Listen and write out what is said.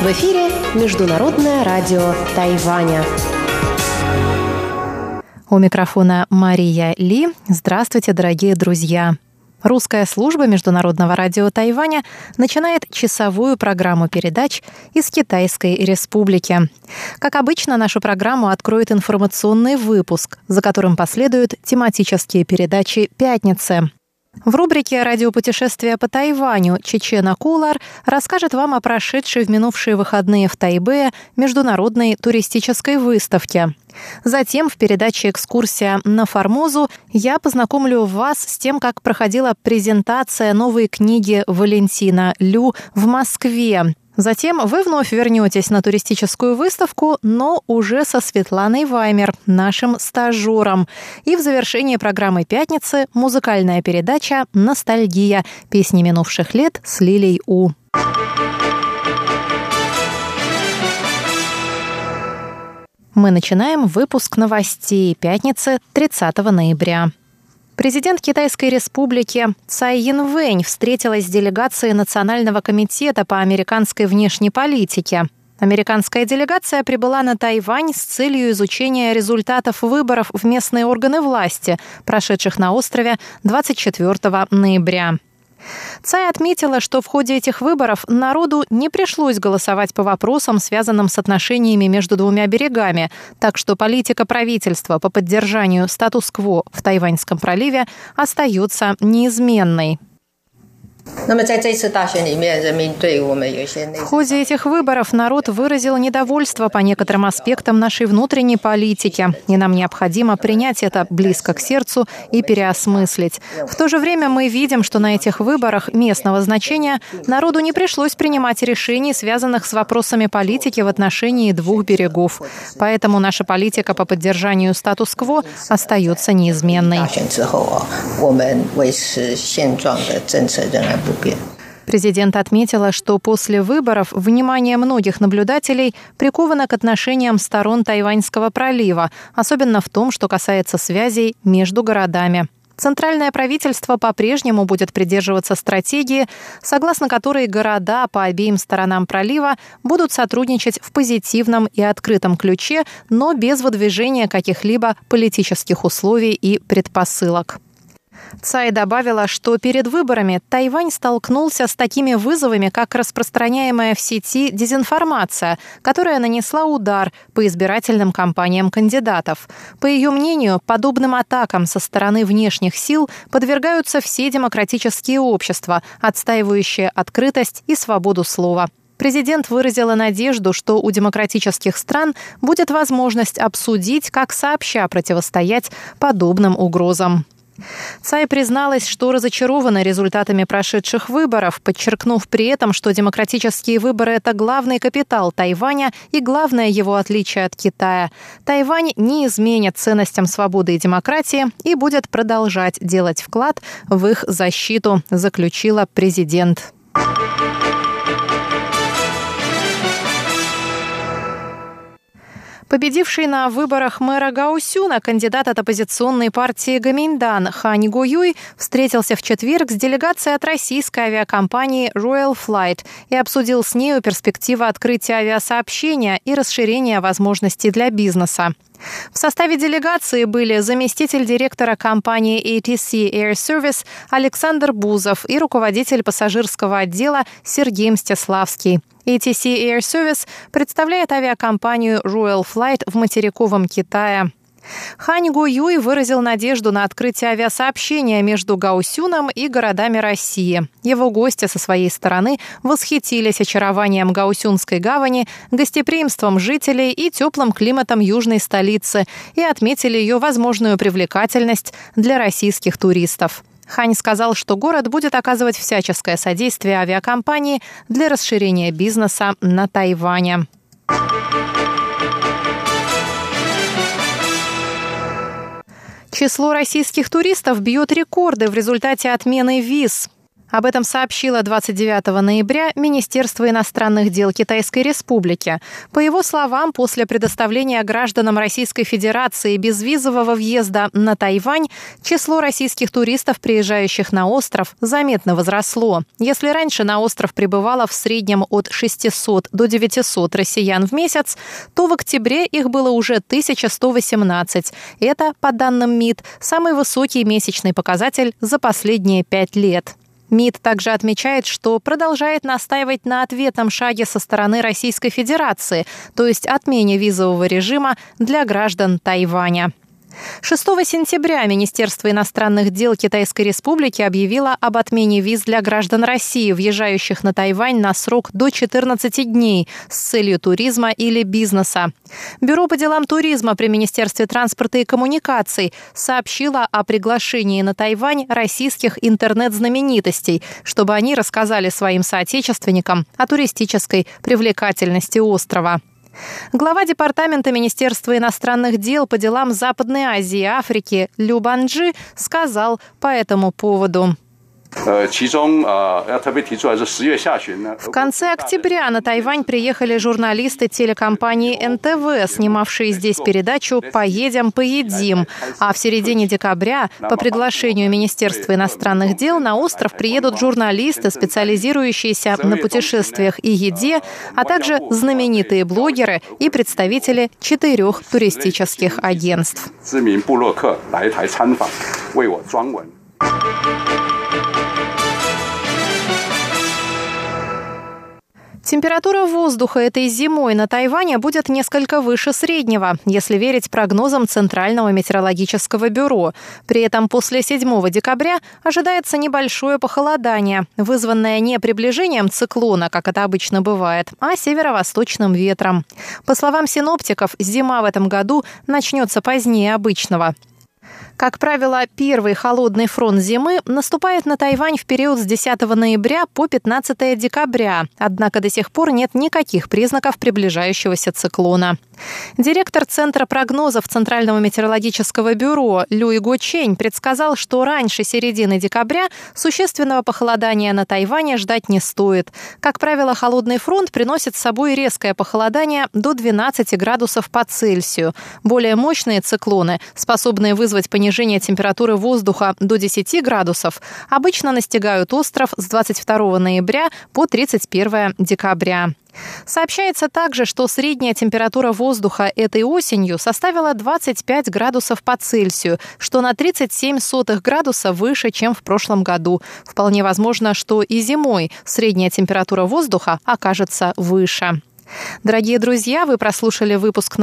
В эфире Международное радио Тайваня. У микрофона Мария Ли. Здравствуйте, дорогие друзья! Русская служба Международного радио Тайваня начинает часовую программу передач из Китайской Республики. Как обычно, нашу программу откроет информационный выпуск, за которым последуют тематические передачи «Пятницы». В рубрике «Радиопутешествия по Тайваню» Чечена Кулар расскажет вам о прошедшей в минувшие выходные в Тайбе международной туристической выставке. Затем в передаче «Экскурсия на Формозу» я познакомлю вас с тем, как проходила презентация новой книги Валентина Лю в Москве. Затем вы вновь вернетесь на туристическую выставку, но уже со Светланой Ваймер, нашим стажером. И в завершении программы «Пятницы» музыкальная передача «Ностальгия. Песни минувших лет» с Лилей У. Мы начинаем выпуск новостей пятницы 30 ноября. Президент Китайской республики Цай Янвэнь встретилась с делегацией Национального комитета по американской внешней политике. Американская делегация прибыла на Тайвань с целью изучения результатов выборов в местные органы власти, прошедших на острове 24 ноября. Цай отметила, что в ходе этих выборов народу не пришлось голосовать по вопросам, связанным с отношениями между двумя берегами, так что политика правительства по поддержанию статус-кво в Тайваньском проливе остается неизменной. В ходе этих выборов народ выразил недовольство по некоторым аспектам нашей внутренней политики, и нам необходимо принять это близко к сердцу и переосмыслить. В то же время мы видим, что на этих выборах местного значения народу не пришлось принимать решений, связанных с вопросами политики в отношении двух берегов. Поэтому наша политика по поддержанию статус-кво остается неизменной. Президент отметила, что после выборов внимание многих наблюдателей приковано к отношениям сторон Тайваньского пролива, особенно в том, что касается связей между городами. Центральное правительство по-прежнему будет придерживаться стратегии, согласно которой города по обеим сторонам пролива будут сотрудничать в позитивном и открытом ключе, но без выдвижения каких-либо политических условий и предпосылок. Цай добавила, что перед выборами Тайвань столкнулся с такими вызовами, как распространяемая в сети дезинформация, которая нанесла удар по избирательным кампаниям кандидатов. По ее мнению, подобным атакам со стороны внешних сил подвергаются все демократические общества, отстаивающие открытость и свободу слова. Президент выразила надежду, что у демократических стран будет возможность обсудить, как сообща противостоять подобным угрозам. Цай призналась, что разочарована результатами прошедших выборов, подчеркнув при этом, что демократические выборы – это главный капитал Тайваня и главное его отличие от Китая. Тайвань не изменит ценностям свободы и демократии и будет продолжать делать вклад в их защиту, заключила президент. Победивший на выборах мэра Гаусюна кандидат от оппозиционной партии Гаминдан Хань Гуюй встретился в четверг с делегацией от российской авиакомпании Royal Flight и обсудил с нею перспективы открытия авиасообщения и расширения возможностей для бизнеса. В составе делегации были заместитель директора компании ATC Air Service Александр Бузов и руководитель пассажирского отдела Сергей Мстиславский. ATC Air Service представляет авиакомпанию Royal Flight в материковом Китае. Хань Го Юй выразил надежду на открытие авиасообщения между Гаусюном и городами России. Его гости со своей стороны восхитились очарованием Гаусюнской гавани, гостеприимством жителей и теплым климатом южной столицы и отметили ее возможную привлекательность для российских туристов. Хань сказал, что город будет оказывать всяческое содействие авиакомпании для расширения бизнеса на Тайване. Число российских туристов бьет рекорды в результате отмены виз. Об этом сообщило 29 ноября Министерство иностранных дел Китайской Республики. По его словам, после предоставления гражданам Российской Федерации безвизового въезда на Тайвань, число российских туристов, приезжающих на остров, заметно возросло. Если раньше на остров прибывало в среднем от 600 до 900 россиян в месяц, то в октябре их было уже 1118. Это, по данным МИД, самый высокий месячный показатель за последние пять лет. МИД также отмечает, что продолжает настаивать на ответном шаге со стороны Российской Федерации, то есть отмене визового режима для граждан Тайваня. 6 сентября Министерство иностранных дел Китайской Республики объявило об отмене виз для граждан России, въезжающих на Тайвань на срок до 14 дней с целью туризма или бизнеса. Бюро по делам туризма при Министерстве транспорта и коммуникаций сообщило о приглашении на Тайвань российских интернет-знаменитостей, чтобы они рассказали своим соотечественникам о туристической привлекательности острова. Глава Департамента Министерства иностранных дел по делам Западной Азии и Африки Лю Банджи сказал по этому поводу. В конце октября на Тайвань приехали журналисты телекомпании НТВ, снимавшие здесь передачу «Поедем, поедим». А в середине декабря по приглашению Министерства иностранных дел на остров приедут журналисты, специализирующиеся на путешествиях и еде, а также знаменитые блогеры и представители четырех туристических агентств. Температура воздуха этой зимой на Тайване будет несколько выше среднего, если верить прогнозам Центрального метеорологического бюро. При этом после 7 декабря ожидается небольшое похолодание, вызванное не приближением циклона, как это обычно бывает, а северо-восточным ветром. По словам синоптиков, зима в этом году начнется позднее обычного. Как правило, первый холодный фронт зимы наступает на Тайвань в период с 10 ноября по 15 декабря, однако до сих пор нет никаких признаков приближающегося циклона. Директор Центра прогнозов Центрального метеорологического бюро Люи Го Чень предсказал, что раньше середины декабря существенного похолодания на Тайване ждать не стоит. Как правило, холодный фронт приносит с собой резкое похолодание до 12 градусов по Цельсию. Более мощные циклоны, способные вызвать понижение снижение температуры воздуха до 10 градусов обычно настигают остров с 22 ноября по 31 декабря. Сообщается также, что средняя температура воздуха этой осенью составила 25 градусов по Цельсию, что на 37 сотых градуса выше, чем в прошлом году. Вполне возможно, что и зимой средняя температура воздуха окажется выше. Дорогие друзья, вы прослушали выпуск